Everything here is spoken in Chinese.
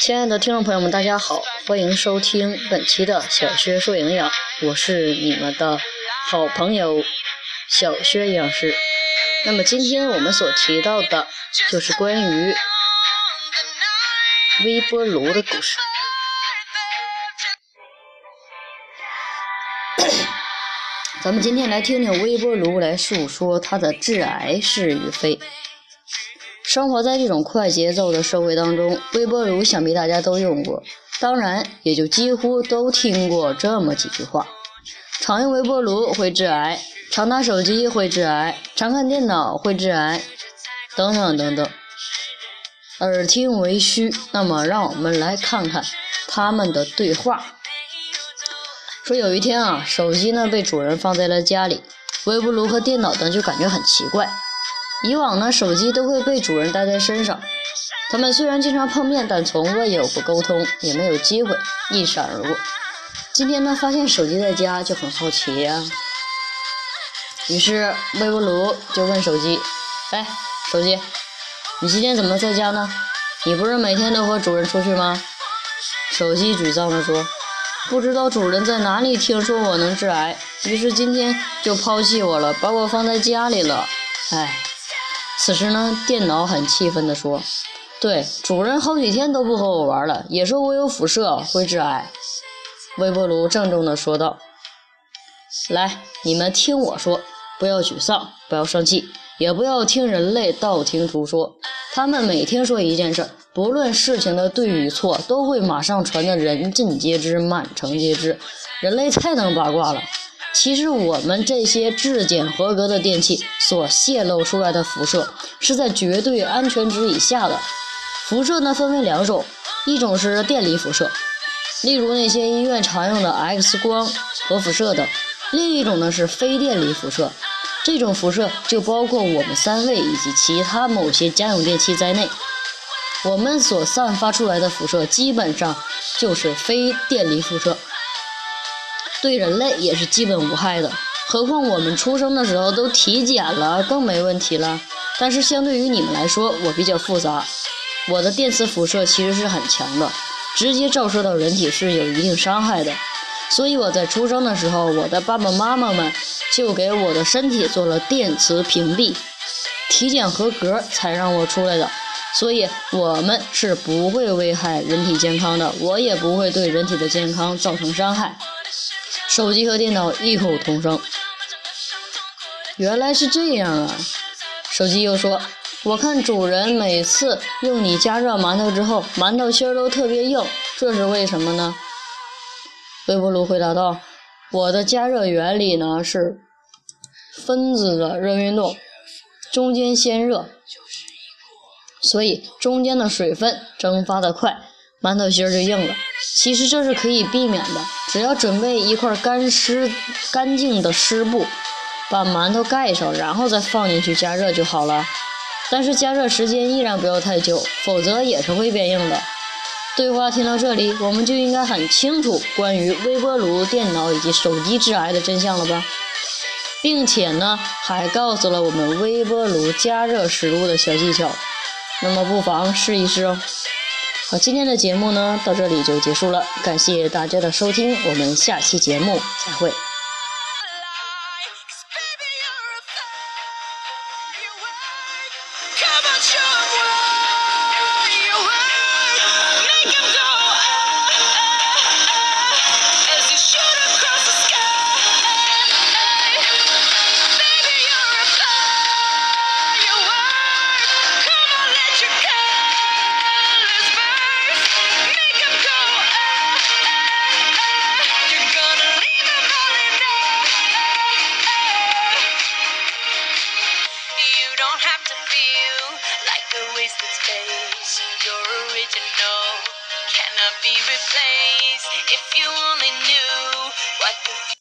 亲爱的听众朋友们，大家好，欢迎收听本期的小薛说营养》，我是你们的好朋友小薛营养师。那么今天我们所提到的就是关于微波炉的故事。咱们今天来听听微波炉来诉说它的致癌是与非。生活在这种快节奏的社会当中，微波炉想必大家都用过，当然也就几乎都听过这么几句话：常用微波炉会致癌，常拿手机会致癌，常看电脑会致癌，等等等等。耳听为虚，那么让我们来看看他们的对话。说有一天啊，手机呢被主人放在了家里，微波炉和电脑呢就感觉很奇怪。以往呢，手机都会被主人带在身上，他们虽然经常碰面，但从未有过沟通，也没有机会一闪而过。今天呢，发现手机在家，就很好奇呀、于是微波炉就问手机：“哎，手机，你今天怎么在家呢？你不是每天都和主人出去吗？”手机沮丧地说：“不知道主人在哪里听说我能致癌，于是今天就抛弃我了，把我放在家里了。唉。”此时呢，电脑很气愤地说：“对，主人好几天都不和我玩了，也说我有辐射会致癌。”微波炉郑重地说道：“来，你们听我说，不要沮丧，不要生气，也不要听人类道听途说。他们每听说一件事儿，不论事情的对与错，都会马上传得人尽皆知，满城皆知。人类太能八卦了。”其实我们这些质检合格的电器所泄露出来的辐射，是在绝对安全值以下的。辐射呢分为两种，一种是电离辐射，例如那些医院常用的 X 光、核辐射等；另一种呢是非电离辐射，这种辐射就包括我们三位以及其他某些家用电器在内。我们所散发出来的辐射基本上就是非电离辐射。对人类也是基本无害的，何况我们出生的时候都体检了，更没问题了。但是相对于你们来说，我比较复杂，我的电磁辐射其实是很强的，直接照射到人体是有一定伤害的。所以我在出生的时候，我的爸爸妈妈们就给我的身体做了电磁屏蔽，体检合格才让我出来的。所以我们是不会危害人体健康的，我也不会对人体的健康造成伤害。手机和电脑异口同声。原来是这样啊！手机又说：“我看主人每次用你加热馒头之后，馒头芯儿都特别硬，这是为什么呢？”微波炉回答道：“我的加热原理呢是分子的热运动，中间先热，所以中间的水分蒸发的快。”馒头芯儿就硬了，其实这是可以避免的，只要准备一块干湿、干净的湿布，把馒头盖上，然后再放进去加热就好了。但是加热时间依然不要太久，否则也是会变硬的。对话听到这里，我们就应该很清楚关于微波炉、电脑以及手机致癌的真相了吧？并且呢，还告诉了我们微波炉加热食物的小技巧，那么不妨试一试哦。好，今天的节目呢，到这里就结束了，感谢大家的收听，我们下期节目再会。Cannot be replaced. If you only knew what the